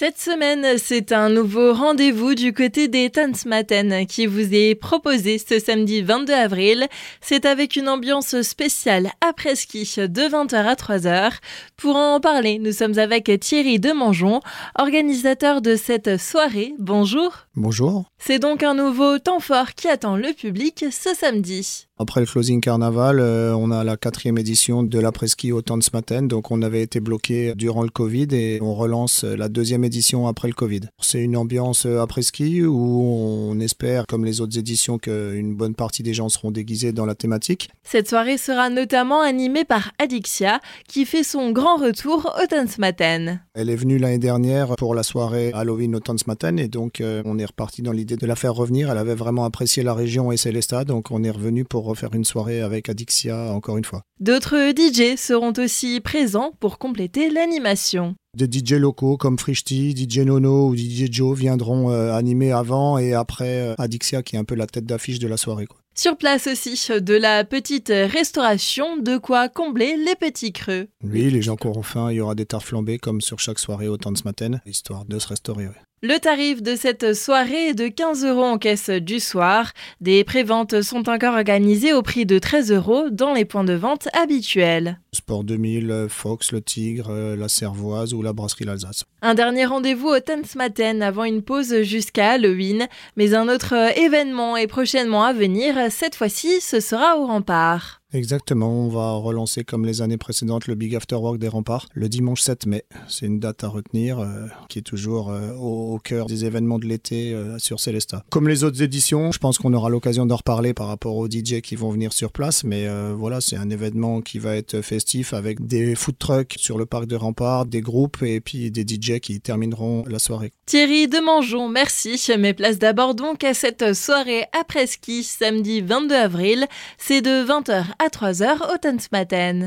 Cette semaine, c'est un nouveau rendez-vous du côté des Tanzmatten qui vous est proposé ce samedi 22 avril. C'est avec une ambiance spéciale après-ski de 20h à 3h. Pour en parler, nous sommes avec Thierry Demangeon, organisateur de cette soirée. Bonjour. Bonjour. C'est donc un nouveau temps fort qui attend le public ce samedi. Après le closing carnaval, euh, on a la quatrième édition de l'après-ski au Tanzmatten. Donc on avait été bloqué durant le Covid et on relance la deuxième édition après le Covid. C'est une ambiance euh, après-ski où on espère, comme les autres éditions, qu'une bonne partie des gens seront déguisés dans la thématique. Cette soirée sera notamment animée par Adixia qui fait son grand retour au Tanzmatten. Elle est venue l'année dernière pour la soirée Halloween au Tanzmatten et donc euh, on est reparti dans l'idée de la faire revenir. Elle avait vraiment apprécié la région et Célesta, donc on est revenu pour refaire une soirée avec Adixia encore une fois. D'autres DJ seront aussi présents pour compléter l'animation. Des DJ locaux comme Frishti, DJ Nono ou DJ Joe viendront euh, animer avant et après euh, Adixia qui est un peu la tête d'affiche de la soirée. Quoi. Sur place aussi, de la petite restauration, de quoi combler les petits creux. Oui, les gens qui auront faim, il y aura des tartes flambées comme sur chaque soirée au temps de ce matin, histoire de se restaurer. Le tarif de cette soirée est de 15 euros en caisse du soir. Des préventes sont encore organisées au prix de 13 euros dans les points de vente habituels. Sport 2000, Fox, le Tigre, la Cervoise ou la Brasserie l'Alsace. Un dernier rendez-vous au Tanzmatten avant une pause jusqu'à Halloween. Mais un autre événement est prochainement à venir. Cette fois-ci, ce sera au rempart. Exactement, on va relancer comme les années précédentes le Big After Work des remparts le dimanche 7 mai. C'est une date à retenir euh, qui est toujours euh, au, cœur des événements de l'été euh, sur Célesta. Comme les autres éditions, je pense qu'on aura l'occasion d'en reparler par rapport aux DJ qui vont venir sur place, mais voilà, c'est un événement qui va être festif avec des food trucks sur le parc des remparts, des groupes et puis des DJ qui termineront la soirée. Thierry Demangeon, merci. Mais place d'abord donc à cette soirée après ski samedi 22 avril. C'est de 20h à 3h au Tanzmatten.